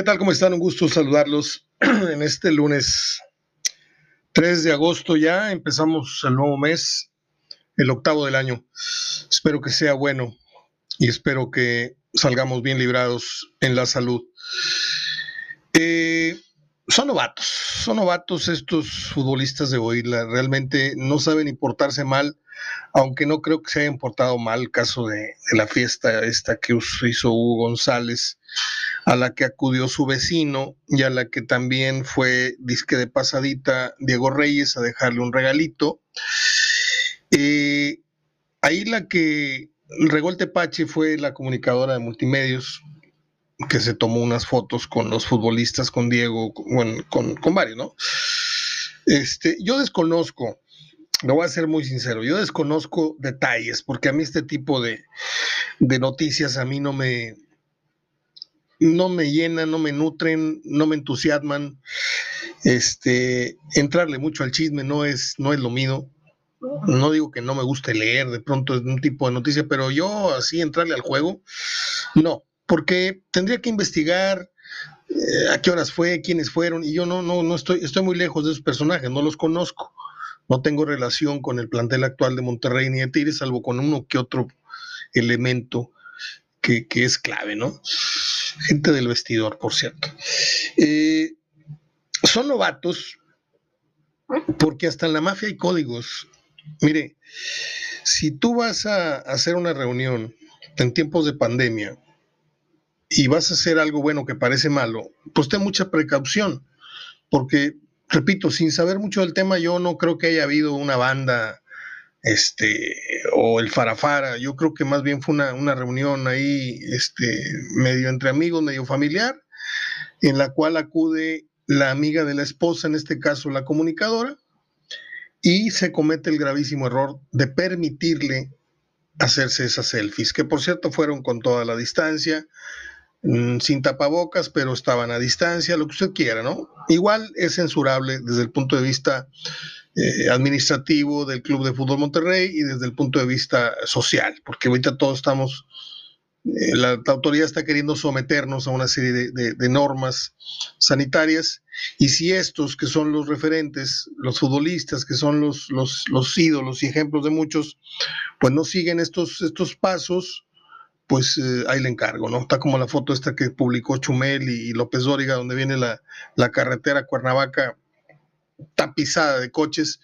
¿Qué tal? ¿Cómo están? Un gusto saludarlos en este lunes 3 de agosto ya. Empezamos el nuevo mes, el octavo del año. Espero que sea bueno y espero que salgamos bien librados en la salud. Eh, son novatos, son novatos estos futbolistas de hoy. realmente no saben importarse mal aunque no creo que se haya importado mal caso de, la fiesta esta que hizo Hugo González, a la que acudió su vecino y a la que también fue disque de pasadita Diego Reyes a dejarle un regalito. Eh, ahí la que regó el tepache fue la comunicadora de multimedios, que se tomó unas fotos con los futbolistas, con Diego, con, con, con varios, ¿no? Este, yo desconozco lo voy a ser muy sincero, yo desconozco detalles, porque a mí este tipo de, noticias a mí no me, no me llenan, no me nutren, no me entusiasman. Este, entrarle mucho al chisme no es, no es lo mío. No digo que no me guste leer de pronto un tipo de noticia, pero yo así entrarle al juego, no, porque tendría que investigar eh, a qué horas fue, quiénes fueron, y yo no, no, no estoy, estoy muy lejos de esos personajes, no los conozco. No tengo relación con el plantel actual de Monterrey ni de Tigres, salvo con uno que otro elemento que, es clave, ¿no? Gente del vestidor, por cierto. Eh, son novatos porque hasta en la mafia hay códigos. Mire, si tú vas a hacer una reunión en tiempos de pandemia y vas a hacer algo bueno que parece malo, pues ten mucha precaución, porque repito, sin saber mucho del tema, yo no creo que haya habido una banda este o el farafara, yo creo que más bien fue una, reunión ahí este medio entre amigos, medio familiar, en la cual acude la amiga de la esposa, en este caso la comunicadora, y se comete el gravísimo error de permitirle hacerse esas selfies, que por cierto fueron con toda la distancia, Mm, sin tapabocas, pero estaban a distancia, lo que usted quiera, ¿no? Igual es censurable desde el punto de vista eh, administrativo del Club de Fútbol Monterrey y desde el punto de vista social, porque ahorita todos estamos, eh, la, autoridad está queriendo someternos a una serie de, normas sanitarias y si estos que son los referentes, los futbolistas, que son los, los, los ídolos y ejemplos de muchos, pues no siguen estos, estos pasos, pues eh, ahí le encargo, ¿no? Está como la foto esta que publicó Chumel y, López Dóriga, donde viene la, carretera Cuernavaca tapizada de coches,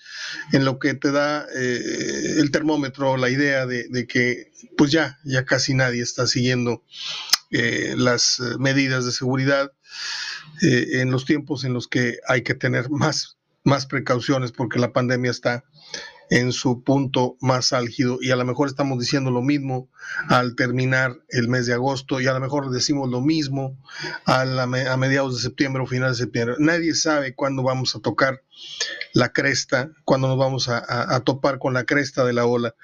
en lo que te da eh, el termómetro, la idea de, que pues ya, ya casi nadie está siguiendo eh, las medidas de seguridad en los tiempos en los que hay que tener más, más precauciones porque la pandemia está en su punto más álgido y a lo mejor estamos diciendo lo mismo al terminar el mes de agosto y a lo mejor decimos lo mismo a, a mediados de septiembre o finales de septiembre. Nadie sabe cuándo vamos a tocar la cresta, cuándo nos vamos a, topar con la cresta de la ola.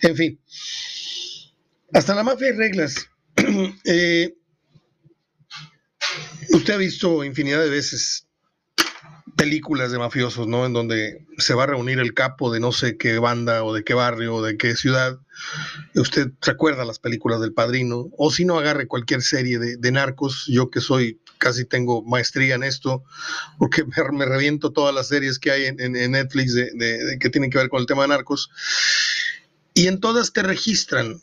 En fin, hasta la mafia hay reglas. Eh, usted ha visto infinidad de veces películas de mafiosos, ¿no? En donde se va a reunir el capo de no sé qué banda o de qué barrio o de qué ciudad. Usted recuerda las películas del padrino, o si no, agarre cualquier serie de, narcos. Yo que soy, casi tengo maestría en esto, porque me, reviento todas las series que hay en, Netflix de, que tienen que ver con el tema de narcos. Y en todas te registran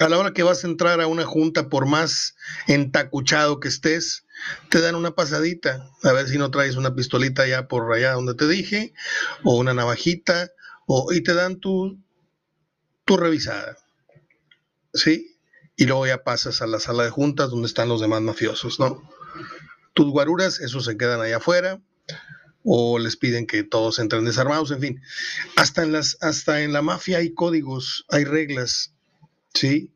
a la hora que vas a entrar a una junta, por más entacuchado que estés, te dan una pasadita, a ver si no traes una pistolita ya por allá donde te dije, o una navajita, o, y te dan tu, tu revisada. ¿Sí? Y luego ya pasas a la sala de juntas donde están los demás mafiosos, ¿no? Tus guaruras, esos se quedan allá afuera, o les piden que todos entren desarmados, en fin. Hasta en, las, hasta en la mafia hay códigos, hay reglas, ¿sí?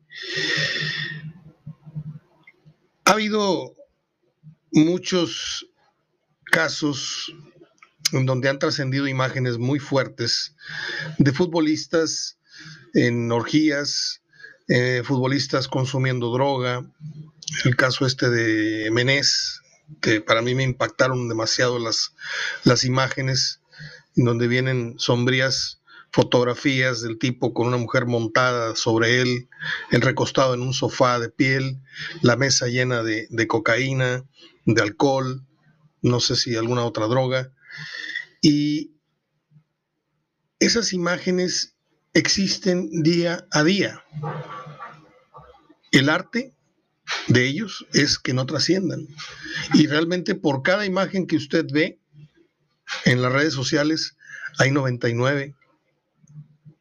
Ha habido muchos casos en donde han trascendido imágenes muy fuertes de futbolistas en orgías, eh, futbolistas consumiendo droga. El caso este de Menés, que para mí me impactaron demasiado las, las imágenes, en donde vienen sombrías fotografías del tipo con una mujer montada sobre él, el recostado en un sofá de piel, la mesa llena de, de cocaína, de alcohol, no sé si alguna otra droga. Y esas imágenes existen día a día. El arte de ellos es que no trasciendan. Y realmente por cada imagen que usted ve en las redes sociales hay 99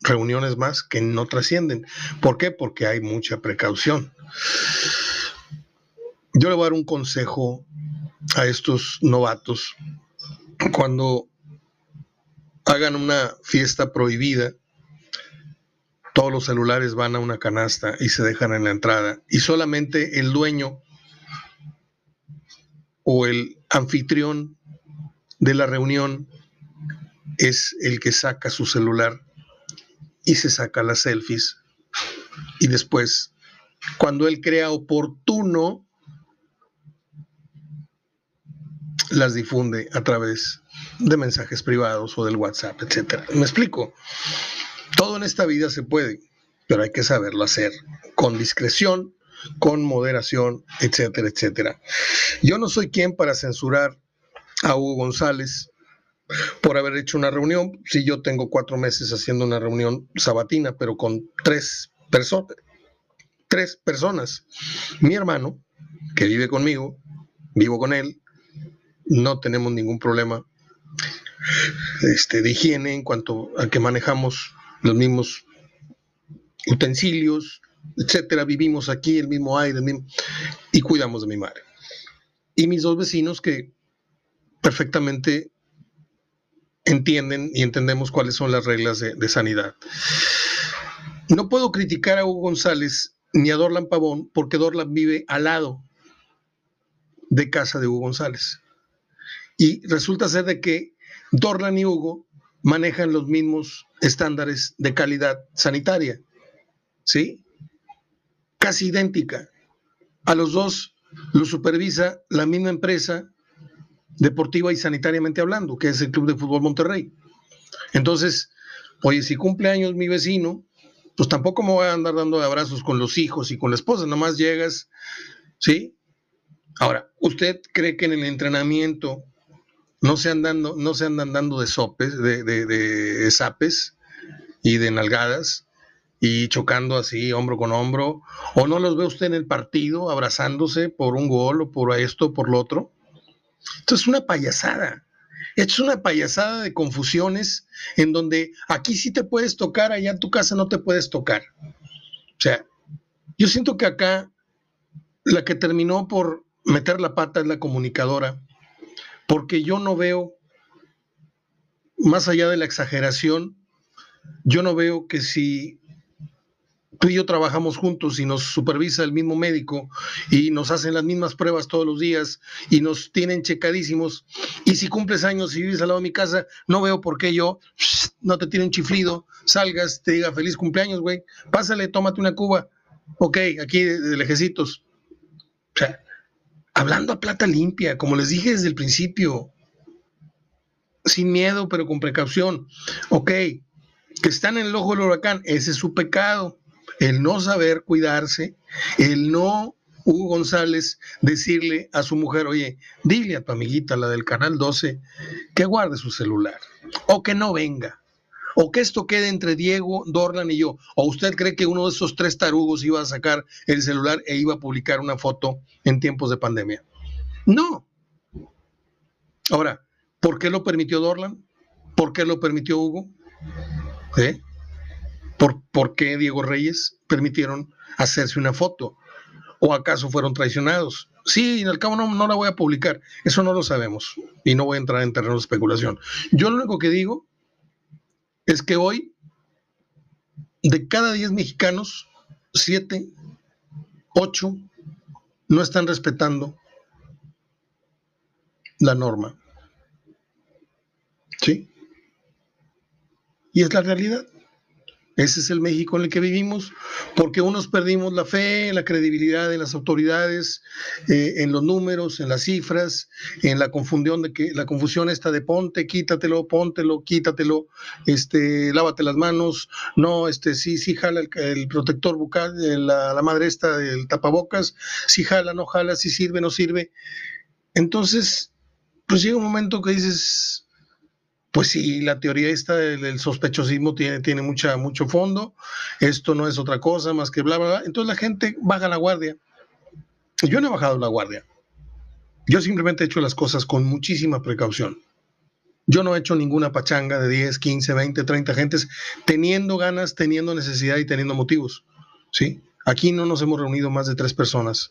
reuniones más que no trascienden. ¿Por qué? Porque hay mucha precaución. Yo le voy a dar un consejo a estos novatos cuando hagan una fiesta prohibida todos los celulares van a una canasta y se dejan en la entrada y solamente el dueño o el anfitrión de la reunión es el que saca su celular y se saca las selfies y después cuando él crea oportuno las difunde a través de mensajes privados o del WhatsApp, etcétera. Me explico. Todo en esta vida se puede, pero hay que saberlo hacer con discreción, con moderación, etcétera, etcétera. Yo no soy quien para censurar a Hugo González por haber hecho una reunión. Si yo tengo cuatro meses haciendo una reunión sabatina, pero con tres personas, tres personas. Mi hermano, que vive conmigo, vivo con él, no tenemos ningún problema este, de higiene en cuanto a que manejamos los mismos utensilios, etcétera. Vivimos aquí, el mismo aire, y cuidamos de mi madre. Y mis dos vecinos que perfectamente entienden y entendemos cuáles son las reglas de, de sanidad. No puedo criticar a Hugo González ni a Dorlan Pavón porque Dorlan vive al lado de casa de Hugo González. Y resulta ser de que Dorlan y Hugo manejan los mismos estándares de calidad sanitaria. ¿Sí? Casi idéntica. A los dos los supervisa la misma empresa deportiva y sanitariamente hablando, que es el Club de Fútbol Monterrey. Entonces, oye, si cumple años mi vecino, pues tampoco me voy a andar dando abrazos con los hijos y con la esposa, nomás llegas, ¿sí? Ahora, ¿usted cree que en el entrenamiento no se andan, no se andan dando de sopes, de, de, de zapes y de nalgadas y chocando así hombro con hombro, o no los ve usted en el partido abrazándose por un gol o por esto, por lo otro. Esto es una payasada. Esto es una payasada de confusiones en donde aquí sí te puedes tocar, allá en tu casa no te puedes tocar. O sea, yo siento que acá la que terminó por meter la pata es la comunicadora porque yo no veo, más allá de la exageración, yo no veo que si tú y yo trabajamos juntos y nos supervisa el mismo médico y nos hacen las mismas pruebas todos los días y nos tienen checadísimos y si cumples años y vives al lado de mi casa, no veo por qué yo no te tiene un chiflido, salgas, te diga feliz cumpleaños, güey, pásale, tómate una cuba, ok, aquí de, de lejecitos. O sea, hablando a plata limpia, como les dije desde el principio, sin miedo, pero con precaución. Ok, que están en el ojo del huracán, ese es su pecado, el no saber cuidarse, el no, Hugo González, decirle a su mujer, oye, dile a tu amiguita, la del Canal 12, que guarde su celular, o que no venga, o que esto quede entre Diego, Dorlan y yo. ¿O usted cree que uno de esos tres tarugos iba a sacar el celular e iba a publicar una foto en tiempos de pandemia? No. Ahora, ¿por qué lo permitió Dorlan? ¿Por qué lo permitió Hugo? ¿Eh? ¿Por, ¿Por qué Diego Reyes permitieron hacerse una foto? ¿O acaso fueron traicionados? Sí, al cabo no, no, la voy a publicar. Eso no lo sabemos. Y no voy a entrar en terreno de especulación. Yo lo único que digo es que hoy, de cada 10 mexicanos, 7, 8 no están respetando la norma. ¿Sí? Y es la realidad. Ese es el México en el que vivimos, porque unos perdimos la fe, la credibilidad de las autoridades, eh, en los números, en las cifras, en la confusión de que la confusión esta de ponte, quítatelo, póntelo, quítatelo, este, lávate las manos, no, este, sí, sí jala el, protector bucal, eh, la, madre esta del tapabocas, sí jala, no jala, sí sirve, no sirve. Entonces, pues llega un momento que dices, pues sí, la teoría esta del, sospechosismo tiene, tiene mucha, mucho fondo. Esto no es otra cosa más que bla, bla, bla. Entonces la gente baja la guardia. Yo no he bajado la guardia. Yo simplemente he hecho las cosas con muchísima precaución. Yo no he hecho ninguna pachanga de 10, 15, 20, 30 gentes teniendo ganas, teniendo necesidad y teniendo motivos. ¿sí? Aquí no nos hemos reunido más de tres personas,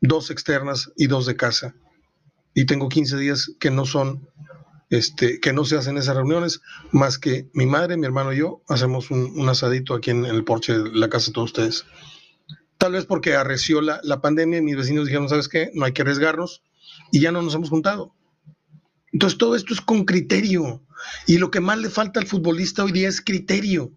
dos externas y dos de casa. Y tengo 15 días que no son este, que no se hacen esas reuniones, más que mi madre, mi hermano y yo hacemos un, asadito aquí en, el porche de la casa de todos ustedes. Tal vez porque arreció la, la pandemia y mis vecinos dijeron, ¿sabes qué? No hay que arriesgarnos y ya no nos hemos juntado. Entonces todo esto es con criterio. Y lo que más le falta al futbolista hoy día es criterio.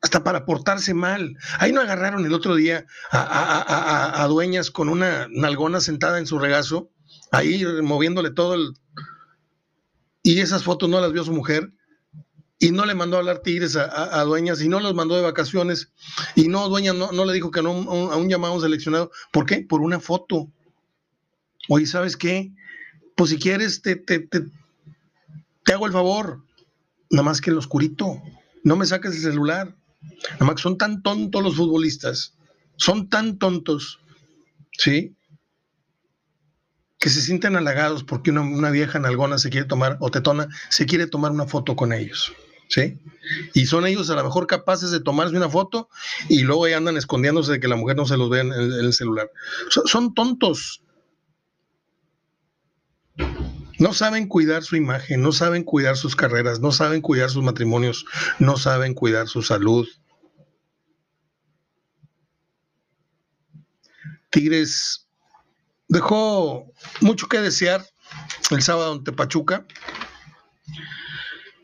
Hasta para portarse mal. Ahí no agarraron el otro día a, a, a, dueñas con una nalgona sentada en su regazo, ahí moviéndole todo el, y esas fotos no las vio su mujer y no le mandó a hablar tigres a, dueñas y no los mandó de vacaciones y no, dueña no, le dijo que no a un llamado seleccionado. ¿Por qué? Por una foto. Oye, ¿sabes qué? Pues si quieres, te, te, te, te hago el favor. Nada más que en lo oscurito. No me saques el celular. Nada más que son tan tontos los futbolistas. Son tan tontos. ¿Sí? Que se sienten halagados porque una, vieja nalgona se quiere tomar, o tetona, se quiere tomar una foto con ellos. ¿Sí? Y son ellos a lo mejor capaces de tomarse una foto y luego ahí andan escondiéndose de que la mujer no se los vea en el, celular. son tontos. No saben cuidar su imagen, no saben cuidar sus carreras, no saben cuidar sus matrimonios, no saben cuidar su salud. Tigres dejó mucho que desear el sábado ante Pachuca.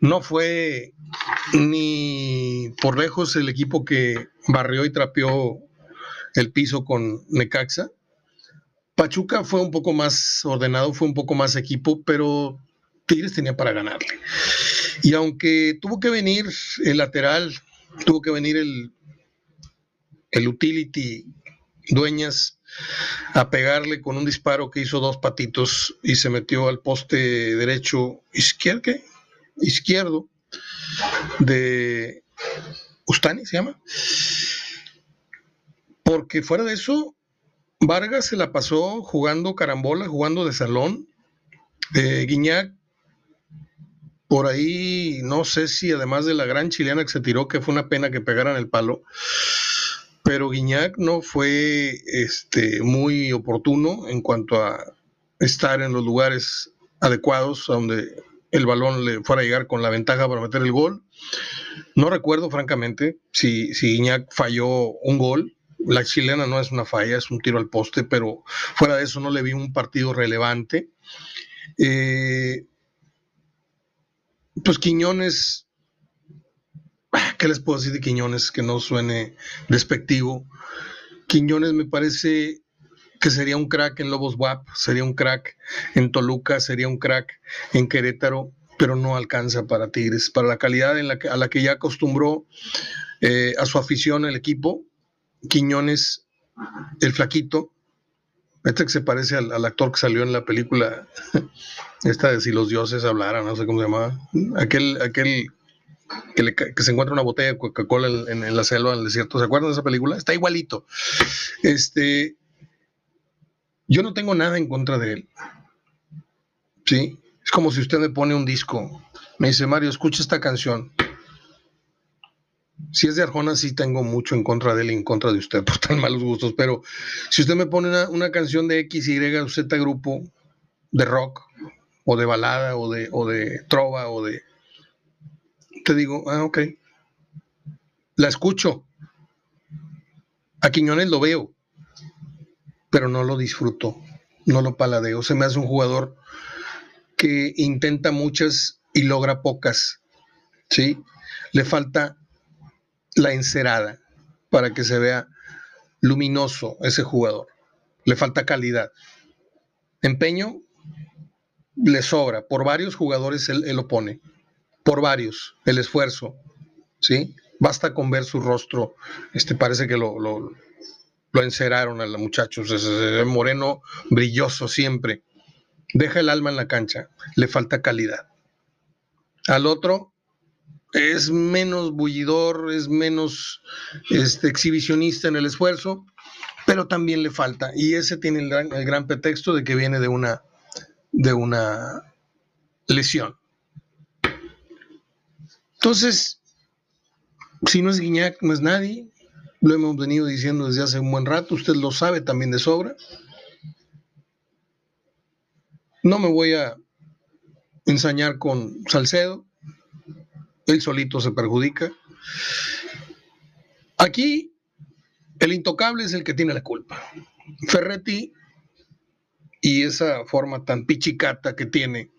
No fue ni por lejos el equipo que barrió y trapeó el piso con Necaxa. Pachuca fue un poco más ordenado, fue un poco más equipo, pero Tigres tenía para ganarle. Y aunque tuvo que venir el lateral, tuvo que venir el, el utility Dueñas a pegarle con un disparo que hizo dos patitos y se metió al poste derecho izquierdo, izquierdo de Ustani, se llama. Porque fuera de eso, Vargas se la pasó jugando carambola, jugando de salón. Eh, Guiñac, por ahí, no sé si además de la gran chilena que se tiró, que fue una pena que pegaran el palo, pero Guiñac no fue este, muy oportuno en cuanto a estar en los lugares adecuados donde el balón le fuera a llegar con la ventaja para meter el gol. No recuerdo, francamente, si, si Guiñac falló un gol. La chilena no es una falla, es un tiro al poste, pero fuera de eso no le vi un partido relevante. Eh, pues Quiñones ¿Qué les puedo decir de Quiñones que no suene despectivo? Quiñones me parece que sería un crack en Lobos WAP, sería un crack en Toluca, sería un crack en Querétaro, pero no alcanza para Tigres, para la calidad a la que ya acostumbró eh, a su afición el equipo. Quiñones, el flaquito, este que se parece al, actor que salió en la película, esta de Si los dioses hablaran, no sé cómo se llamaba, aquel, aquel que, se encuentra una botella de Coca-Cola en, la selva, en el desierto. ¿Se acuerdan de esa película? Está igualito. Este, yo no tengo nada en contra de él. Sí, es como si usted me pone un disco. Me dice, Mario, escucha esta canción. Si es de Arjona, sí tengo mucho en contra de él y en contra de usted por tan malos gustos, pero si usted me pone una, canción de X, Y o Z grupo, de rock, o de balada, o de, o de trova, o de te digo, ah, ok. La escucho. A Quiñones lo veo, pero no lo disfruto, no lo paladeo. Se me hace un jugador que intenta muchas y logra pocas. ¿sí? le falta la encerada para que se vea luminoso ese jugador. Le falta calidad. Empeño le sobra. Por varios jugadores él, lo pone. Por varios. El esfuerzo. ¿Sí? Basta con ver su rostro. Este parece que lo, lo, enceraron a los muchachos. Es, moreno, brilloso siempre. Deja el alma en la cancha. Le falta calidad. Al otro es menos bullidor, es menos este, exhibicionista en el esfuerzo, pero también le falta. Y ese tiene el gran, el gran pretexto de que viene de una, de una lesión. Entonces, si no es Guiñac, no es nadie. Lo hemos venido diciendo desde hace un buen rato. Usted lo sabe también de sobra. No me voy a ensañar con Salcedo él solito se perjudica. Aquí el intocable es el que tiene la culpa. Ferretti y esa forma tan pichicata que tiene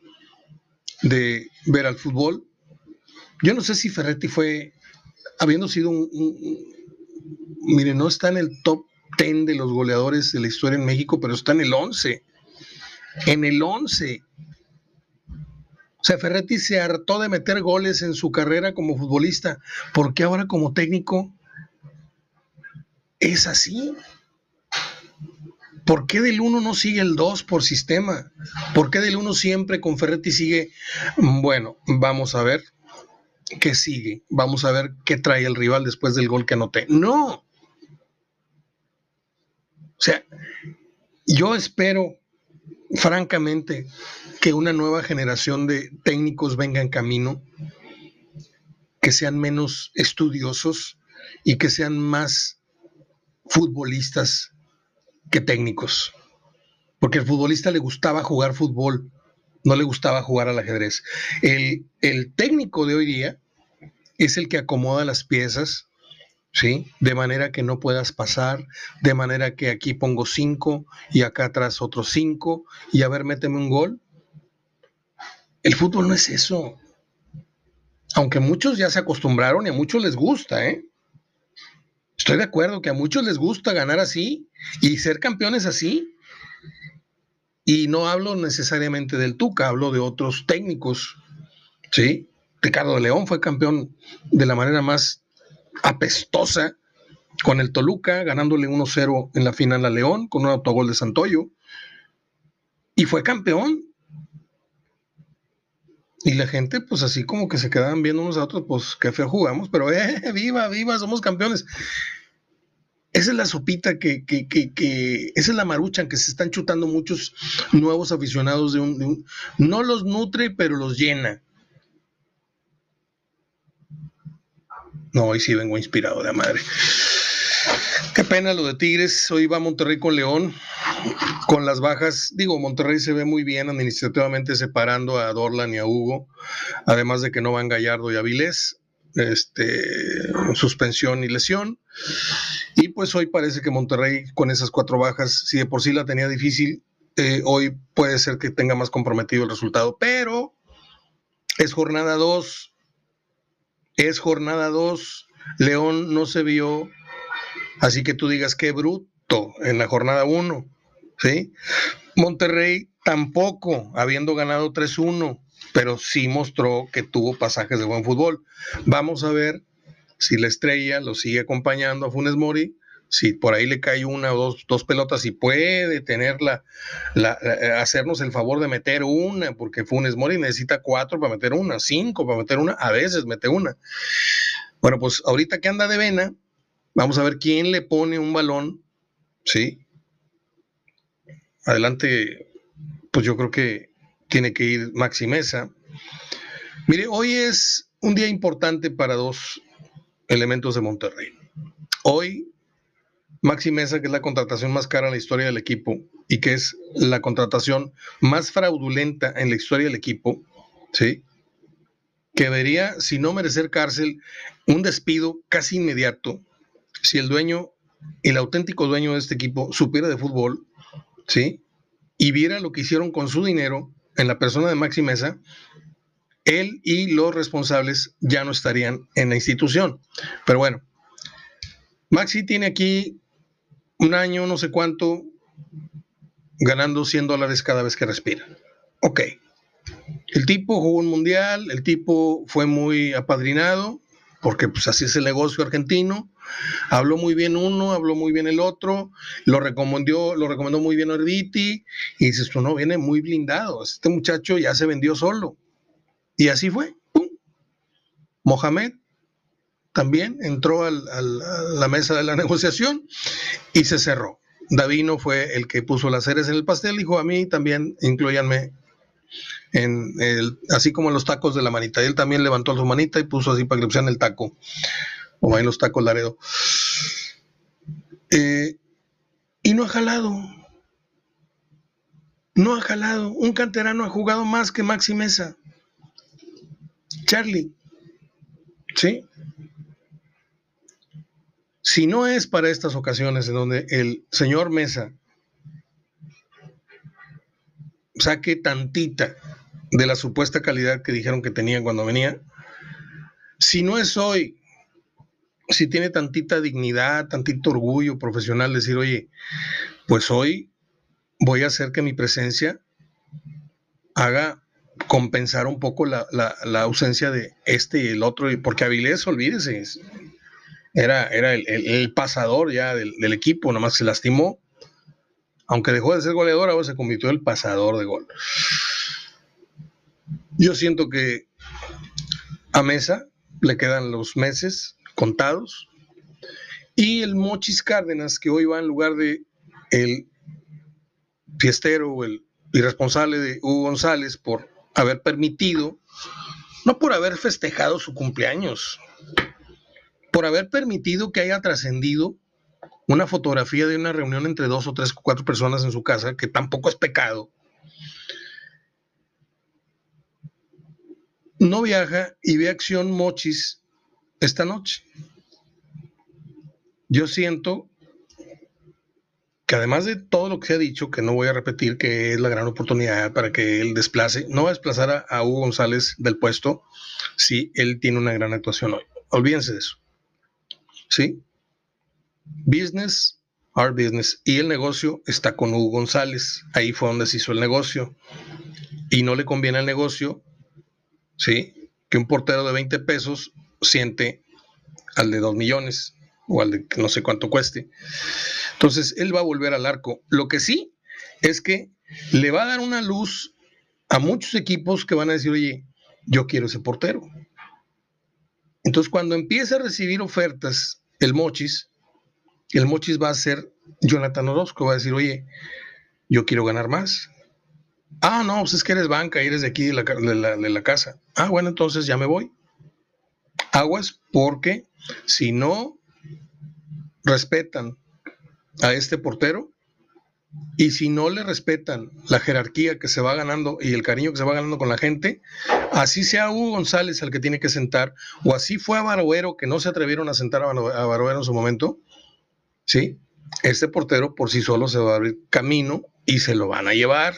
de ver al fútbol. Yo no sé si Ferretti fue, habiendo sido un, mire, no está en el top 10 de los goleadores de la historia en México, pero está en el 11. En el 11. O sea, Ferretti se hartó de meter goles en su carrera como futbolista. ¿Por qué ahora como técnico es así? ¿Por qué del 1 no sigue el 2 por sistema? ¿Por qué del 1 siempre con Ferretti sigue? Bueno, vamos a ver qué sigue. Vamos a ver qué trae el rival después del gol que anoté. No. O sea, yo espero, francamente, que una nueva generación de técnicos venga en camino, que sean menos estudiosos y que sean más futbolistas que técnicos. Porque al futbolista le gustaba jugar fútbol, no le gustaba jugar al ajedrez. El, el técnico de hoy día es el que acomoda las piezas, ¿sí? De manera que no puedas pasar, de manera que aquí pongo cinco y acá atrás otros cinco y a ver, méteme un gol el fútbol no es eso. Aunque muchos ya se acostumbraron y a muchos les gusta, ¿eh? Estoy de acuerdo que a muchos les gusta ganar así y ser campeones así. Y no hablo necesariamente del Tuca, hablo de otros técnicos. ¿Sí? Ricardo León fue campeón de la manera más apestosa con el Toluca, ganándole 1-0 en la final a León con un autogol de Santoyo. Y fue campeón y la gente, pues así como que se quedaban viendo unos a otros, pues qué feo jugamos, pero eh, viva, viva, somos campeones. Esa es la sopita que, que, que, esa es la marucha que se están chutando muchos nuevos aficionados de un, de un, no los nutre, pero los llena. No, hoy sí vengo inspirado de la madre. Qué pena lo de Tigres. Hoy va Monterrey con León. Con las bajas, digo, Monterrey se ve muy bien administrativamente separando a Dorlan y a Hugo, además de que no van Gallardo y Avilés, este, suspensión y lesión. Pues hoy parece que Monterrey con esas cuatro bajas, si de por sí la tenía difícil, eh, hoy puede ser que tenga más comprometido el resultado, pero es jornada 2, es jornada 2, León no se vio Así que tú digas qué bruto en la jornada 1, ¿sí? Monterrey tampoco, habiendo ganado 3-1, pero sí mostró que tuvo pasajes de buen fútbol. Vamos a ver si la estrella lo sigue acompañando a Funes Mori, si por ahí le cae una o dos, pelotas y puede tenerla, la, hacernos el favor de meter una, porque Funes Mori necesita cuatro para meter una, cinco para meter una, a veces mete una. Bueno, pues ahorita que anda de vena, Vamos a ver quién le pone un balón, ¿sí? Adelante, pues yo creo que tiene que ir Maxi Mesa. Mire, hoy es un día importante para dos elementos de Monterrey. Hoy, Maxi Mesa, que es la contratación más cara en la historia del equipo y que es la contratación más fraudulenta en la historia del equipo, ¿sí? Que debería, si no merecer cárcel, un despido casi inmediato si el dueño, el auténtico dueño de este equipo, supiera de fútbol, ¿sí? Y viera lo que hicieron con su dinero en la persona de Maxi Mesa, él y los responsables ya no estarían en la institución. Pero bueno, Maxi tiene aquí un año, no sé cuánto, ganando 100 dólares cada vez que respira. Ok. El tipo jugó un mundial, el tipo fue muy apadrinado, porque pues así es el negocio argentino. Habló muy bien uno, habló muy bien el otro, lo recomendó, lo recomendó muy bien Orbiti, y dices, tú no, viene muy blindado, este muchacho ya se vendió solo. Y así fue. Mohamed también entró a la mesa de la negociación y se cerró. Davino fue el que puso las ceres en el pastel, dijo a mí también, incluyanme en el, así como en los tacos de la manita. él también levantó su manita y puso así para que le pusieran el taco, o en los tacos Laredo. Eh, y no ha jalado. No ha jalado. Un canterano ha jugado más que Maxi Mesa. Charlie. ¿Sí? Si no es para estas ocasiones en donde el señor Mesa saque tantita de la supuesta calidad que dijeron que tenía cuando venía, si no es hoy, si tiene tantita dignidad, tantito orgullo profesional, decir, oye, pues hoy voy a hacer que mi presencia haga compensar un poco la, ausencia de este y el otro, porque Avilés, olvídese, era, era el, pasador ya del, del, equipo, nomás se lastimó. Aunque dejó de ser goleador, ahora se convirtió en el pasador de gol. Yo siento que a Mesa le quedan los meses contados. Y el Mochis Cárdenas, que hoy va en lugar de el fiestero o el irresponsable de Hugo González por haber permitido, no por haber festejado su cumpleaños, por haber permitido que haya trascendido una fotografía de una reunión entre dos o tres o cuatro personas en su casa, que tampoco es pecado, no viaja y ve acción mochis esta noche. Yo siento que además de todo lo que se ha dicho, que no voy a repetir que es la gran oportunidad para que él desplace, no va a desplazar a, Hugo González del puesto si él tiene una gran actuación hoy. Olvídense de eso. ¿Sí? Business, our business. Y el negocio está con Hugo González. Ahí fue donde se hizo el negocio. Y no le conviene al negocio, ¿sí? Que un portero de 20 pesos siente al de 2 millones o al de no sé cuánto cueste. Entonces, él va a volver al arco. Lo que sí es que le va a dar una luz a muchos equipos que van a decir, oye, yo quiero ese portero. Entonces, cuando empiece a recibir ofertas el Mochis, el Mochis va a ser Jonathan Orozco, va a decir, oye, yo quiero ganar más. Ah, no, pues es que eres banca y eres de aquí de la, de la casa. Ah, bueno, entonces ya me voy. Aguas, porque si no respetan a este portero, y si no le respetan la jerarquía que se va ganando y el cariño que se va ganando con la gente, así sea Hugo González el que tiene que sentar, o así fue a Baroero que no se atrevieron a sentar a Baroero en su momento, ¿sí? Este portero por sí solo se va a abrir camino y se lo van a llevar.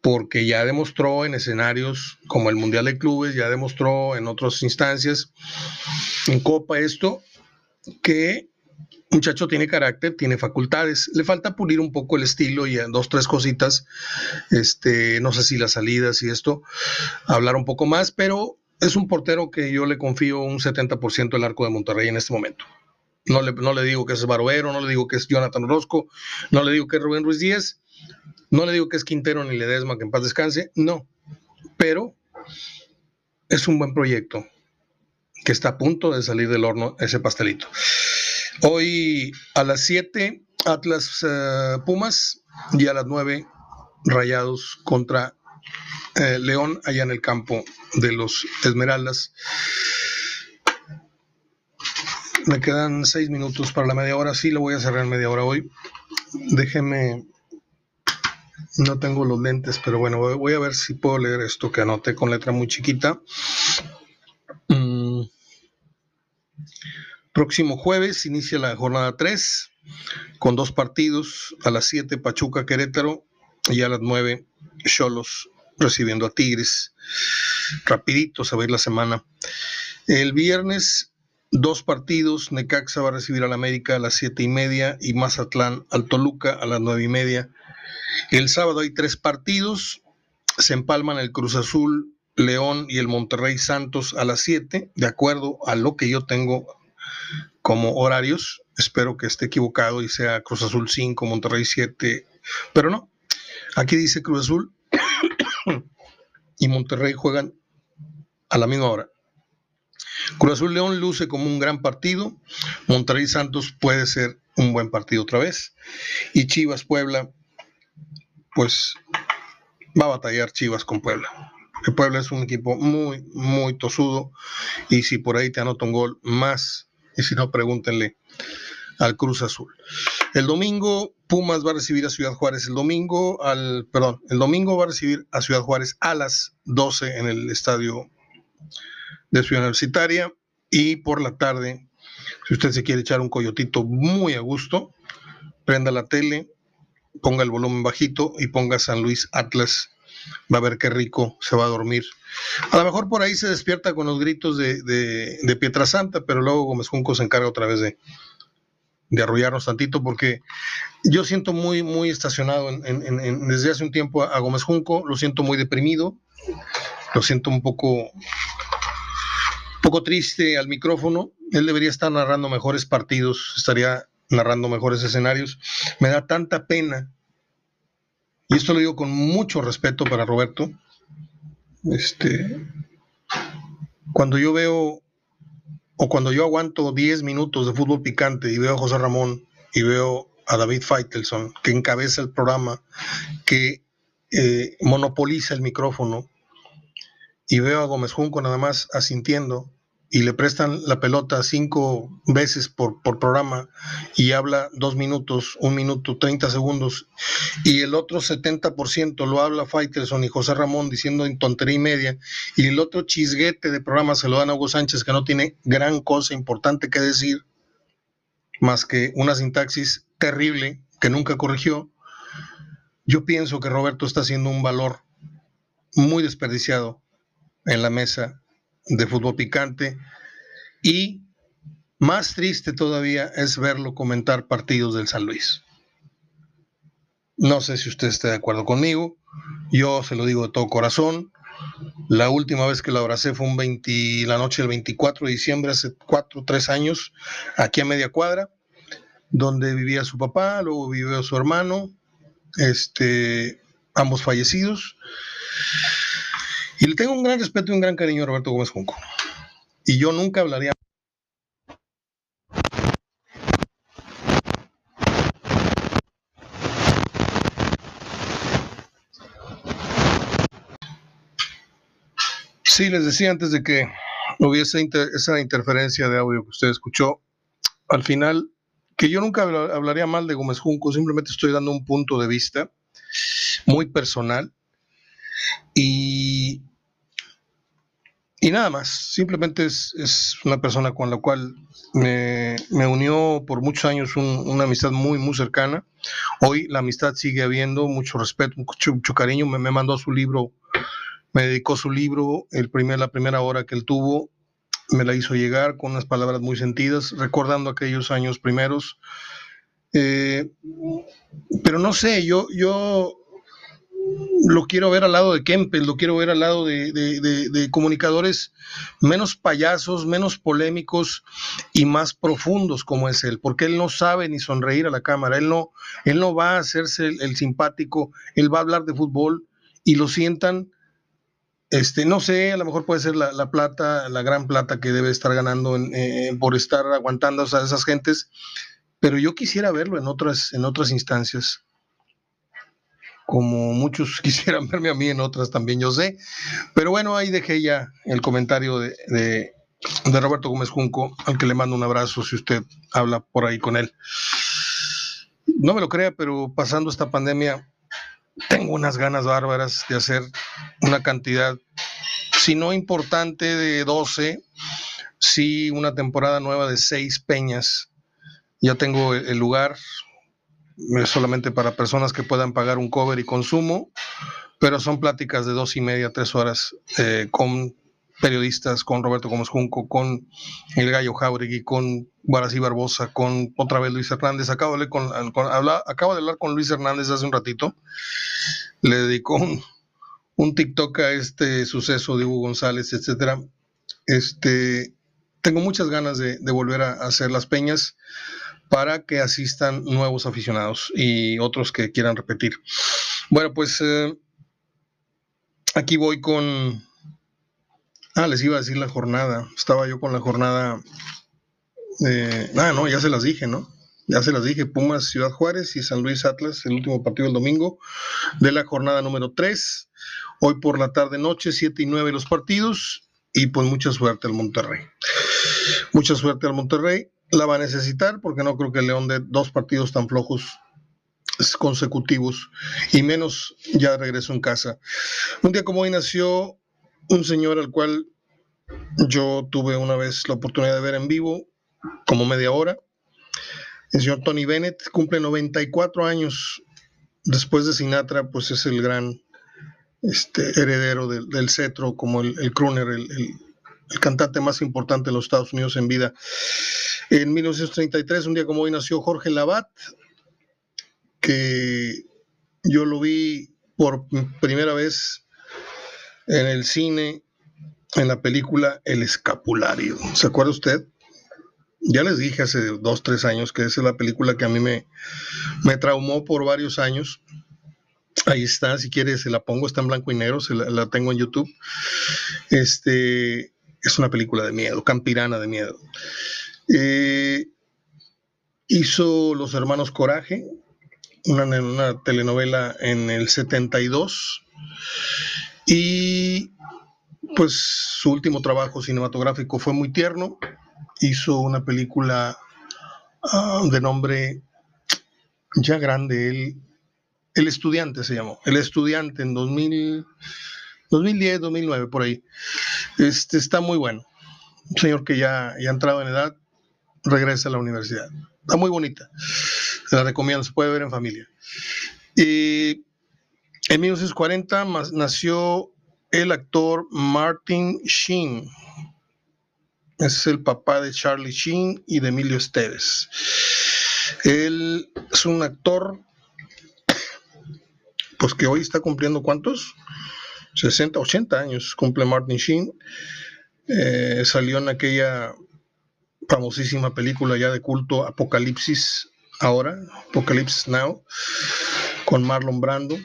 Porque ya demostró en escenarios como el Mundial de Clubes, ya demostró en otras instancias, en Copa esto, que muchacho tiene carácter, tiene facultades. Le falta pulir un poco el estilo y dos, tres cositas. Este, no sé si las salidas y esto, hablar un poco más, pero es un portero que yo le confío un 70% el arco de Monterrey en este momento. No le, no le digo que es Baroero, no le digo que es Jonathan Orozco, no le digo que es Rubén Ruiz Díez, no le digo que es Quintero ni Ledesma, que en paz descanse, no. Pero es un buen proyecto que está a punto de salir del horno ese pastelito. Hoy a las 7 Atlas eh, Pumas y a las 9 Rayados contra eh, León allá en el campo de los Esmeraldas. Me quedan 6 minutos para la media hora, sí lo voy a cerrar media hora hoy. Déjeme, no tengo los lentes, pero bueno, voy a ver si puedo leer esto que anoté con letra muy chiquita. Próximo jueves inicia la jornada 3 con dos partidos, a las 7 Pachuca Querétaro y a las 9 Cholos recibiendo a Tigres. Rapidito se va a ir la semana. El viernes, dos partidos. Necaxa va a recibir al América a las siete y media y Mazatlán al Toluca a las nueve y media. El sábado hay tres partidos. Se empalman el Cruz Azul, León y el Monterrey Santos a las 7, de acuerdo a lo que yo tengo como horarios. Espero que esté equivocado y sea Cruz Azul 5, Monterrey 7, pero no. Aquí dice Cruz Azul y Monterrey juegan a la misma hora. Cruz Azul León luce como un gran partido. Monterrey Santos puede ser un buen partido otra vez. Y Chivas Puebla, pues va a batallar Chivas con Puebla. El Puebla es un equipo muy, muy tosudo. Y si por ahí te anota un gol más, y si no, pregúntenle al Cruz Azul. El domingo Pumas va a recibir a Ciudad Juárez el domingo al perdón, el domingo va a recibir a Ciudad Juárez a las 12 en el estadio de Ciudad Universitaria y por la tarde si usted se quiere echar un coyotito muy a gusto, prenda la tele, ponga el volumen bajito y ponga San Luis Atlas. Va a ver qué rico se va a dormir. A lo mejor por ahí se despierta con los gritos de, de, de pero luego Gómez Junco se encarga otra vez de, de arrollarnos tantito, porque yo siento muy, muy estacionado en, desde hace un tiempo a Gómez Junco, lo siento muy deprimido, lo siento un poco, poco triste al micrófono. Él debería estar narrando mejores partidos, estaría narrando mejores escenarios. Me da tanta pena, y esto lo digo con mucho respeto para Roberto. Este, cuando yo veo o cuando yo aguanto 10 minutos de fútbol picante y veo a José Ramón y veo a David Feitelson, que encabeza el programa, que eh, monopoliza el micrófono, y veo a Gómez Junco nada más asintiendo, y le prestan la pelota cinco veces por, por, programa y habla dos minutos, un minuto, 30 segundos, y el otro 70% lo habla Faitelson y José Ramón diciendo en tontería y media, y el otro chisguete de programa se lo dan a Hugo Sánchez que no tiene gran cosa importante que decir, más que una sintaxis terrible que nunca corrigió. Yo pienso que Roberto está haciendo un valor muy desperdiciado en la mesa de fútbol picante y más triste todavía es verlo comentar partidos del San Luis. No sé si usted está de acuerdo conmigo, yo se lo digo de todo corazón. La última vez que lo abracé fue un 20, la noche del 24 de diciembre, hace 4 o 3 años, aquí a media cuadra, donde vivía su papá, luego vivió su hermano, este, ambos fallecidos. Y le tengo un gran respeto y un gran cariño a Roberto Gómez Junco. Y yo nunca hablaría. Sí, les decía antes de que hubiese esa interferencia de audio que usted escuchó, al final, que yo nunca hablaría mal de Gómez Junco, simplemente estoy dando un punto de vista muy personal y y nada más, simplemente es, una persona con la cual me, unió por muchos años una amistad muy, muy cercana. Hoy la amistad sigue habiendo, mucho respeto, mucho, cariño. Me, me, mandó su libro, me dedicó su libro, el primer, la primera hora que él tuvo, me la hizo llegar con unas palabras muy sentidas, recordando aquellos años primeros. Eh, pero no sé, yo, yo lo quiero ver al lado de Kempel, lo quiero ver al lado de, comunicadores menos payasos, menos polémicos y más profundos como es él, porque él no sabe ni sonreír a la cámara, él no, él no va a hacerse el, simpático, él va a hablar de fútbol y lo sientan, este, no sé, a lo mejor puede ser la, plata, la gran plata que debe estar ganando eh, por estar aguantando a esas gentes, pero yo quisiera verlo en otras, en otras instancias como muchos quisieran verme a mí en otras también, yo sé. Pero bueno, ahí dejé ya el comentario de, de, Roberto Gómez Junco, al que le mando un abrazo si usted habla por ahí con él. No me lo crea, pero pasando esta pandemia, tengo unas ganas bárbaras de hacer una cantidad, si no importante, de 12, sí una temporada nueva de 6 peñas. Ya tengo el lugar, solamente para personas que puedan pagar un cover y consumo. pero son pláticas de dos y media, tres horas eh, con periodistas, con Roberto Gómez Junco, con el Gallo Jauregui, con Guarací Barbosa, con otra vez Luis Hernández. Acabo de, hablar con Luis Hernández hace un ratito. Le dedicó un, un TikTok a este suceso de Hugo González, etcétera. Este, tengo muchas ganas de, volver a, hacer las peñas para que asistan nuevos aficionados y otros que quieran repetir. Bueno, pues eh, aquí voy con... Ah, les iba a decir la jornada. Estaba yo con la jornada... Ah, no, ya se las dije, ¿no? Ya se las dije, Pumas, Ciudad Juárez y San Luis Atlas, el último partido del domingo de la jornada número 3. Hoy por la tarde noche, 7 y 9 los partidos y pues mucha suerte al Monterrey. Mucha suerte al Monterrey. La va a necesitar porque no creo que el León de dos partidos tan flojos consecutivos y menos ya regreso en casa. Un día como hoy nació un señor al cual yo tuve una vez la oportunidad de ver en vivo, como media hora. El señor Tony Bennett cumple 94 años. Después de Sinatra, pues es el gran este, heredero del, cetro, como el, el crooner, el, cantante más importante de los Estados Unidos en vida. En 1933, un día como hoy, nació Jorge Labat, que yo lo vi por primera vez en el cine, en la película El Escapulario. ¿Se acuerda usted? Ya les dije hace dos, tres años que esa es la película que a mí me, me traumó por varios años. Ahí está, si quieres se la pongo, está en blanco y negro, se la, tengo en YouTube. Este es una película de miedo, campirana de miedo. Eh, hizo Los Hermanos Coraje, una, telenovela en el 72. Y pues su último trabajo cinematográfico fue muy tierno. Hizo una película ah, de nombre ya grande, él el estudiante se llamó. El estudiante en 2000, 2010, 2009, por ahí. Este está muy bueno. Un señor que ya, ya ha entrado en edad, regresa a la universidad. Está muy bonita. La recomiendo, se puede ver en familia. Y en 1940 nació el actor Martin Sheen. Es el papá de Charlie Sheen y de Emilio Esteves. Él es un actor pues que hoy está cumpliendo cuántos? 60, 80 años cumple Martin Sheen. Eh, salió en aquella famosísima película ya de culto Apocalipsis ahora, Apocalipsis Now, con Marlon Brando.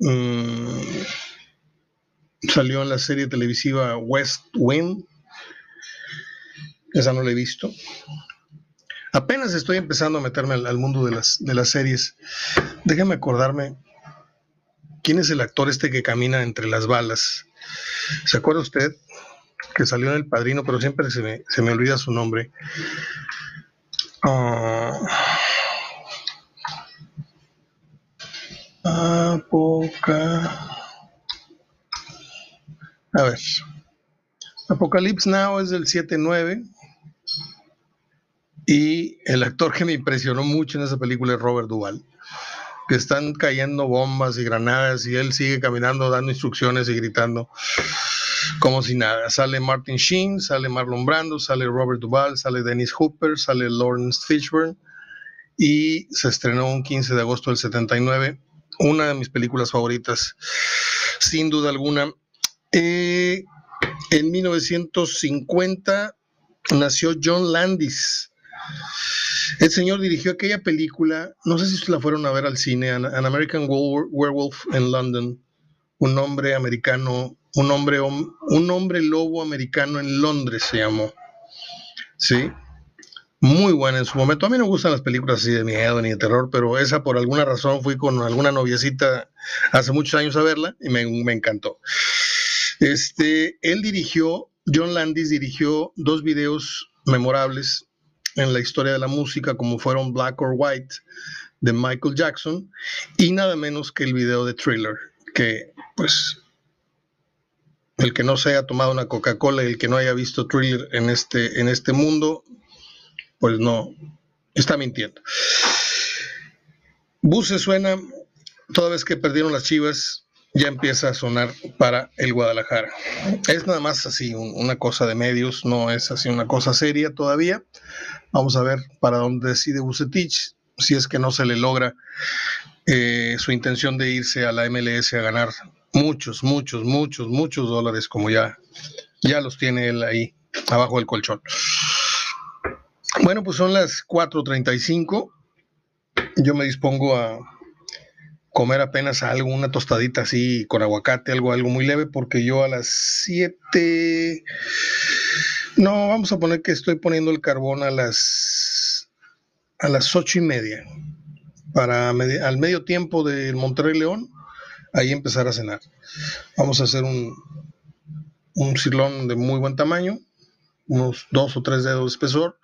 Mm, salió en la serie televisiva West Wing. Esa no la he visto. Apenas estoy empezando a meterme al, mundo de las, de las series. Déjame acordarme, ¿quién es el actor este que camina entre las balas? ¿Se acuerda usted? Que salió en El Padrino, pero siempre se me, olvida su nombre. Ah, Apoca. A ver. Apocalypse Now es del 7-9. Y el actor que me impresionó mucho en esa película es Robert Duvall, que están cayendo bombas y granadas y él sigue caminando dando instrucciones y gritando como si nada. Sale Martin Sheen, sale Marlon Brando, sale Robert Duvall, sale Dennis Hooper, sale Lawrence Fishburne y se estrenó un 15 de agosto del 79, una de mis películas favoritas, sin duda alguna. Eh, en 1950 nació John Landis, el señor dirigió aquella película, no sé si la fueron a ver al cine, An, American Werewolf en London, un hombre americano, un hombre, un hombre lobo americano en Londres se llamó. Sí, muy buena en su momento. A mí no me gustan las películas así de miedo ni de terror, pero esa por alguna razón fui con alguna noviecita hace muchos años a verla y me, me encantó. Este, él dirigió, John Landis dirigió dos videos memorables en la historia de la música como fueron Black or White de Michael Jackson y nada menos que el video de Thriller, que pues el que no se haya tomado una Coca-Cola y el que no haya visto Thriller en este, en este mundo, pues no, está mintiendo. Buse suena toda vez que perdieron las Chivas, ya empieza a sonar para el Guadalajara. Es nada más así una cosa de medios, no es así una cosa seria todavía. Vamos a ver para dónde decide Bucetich, si es que no se le logra eh, su intención de irse a la MLS a ganar muchos, muchos, muchos, muchos dólares, como ya, ya los tiene él ahí abajo del colchón. Bueno, pues son las 4.35. Yo me dispongo a comer apenas algo, una tostadita así con aguacate, algo, algo muy leve, porque yo a las 7... No, vamos a poner que estoy poniendo el carbón a las a las ocho y media para al medio tiempo del Monterrey León ahí empezar a cenar. Vamos a hacer un, un de muy buen tamaño, unos dos o tres dedos de espesor.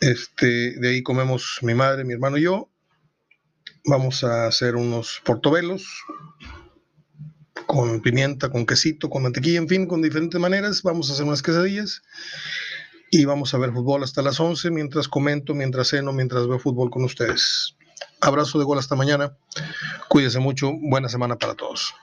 Este, de ahí comemos mi madre, mi hermano y yo. Vamos a hacer unos portobelos con pimienta, con quesito, con mantequilla, en fin, con diferentes maneras. Vamos a hacer unas quesadillas y vamos a ver fútbol hasta las 11 mientras comento, mientras ceno, mientras veo fútbol con ustedes. Abrazo de gol hasta mañana. Cuídense mucho. Buena semana para todos.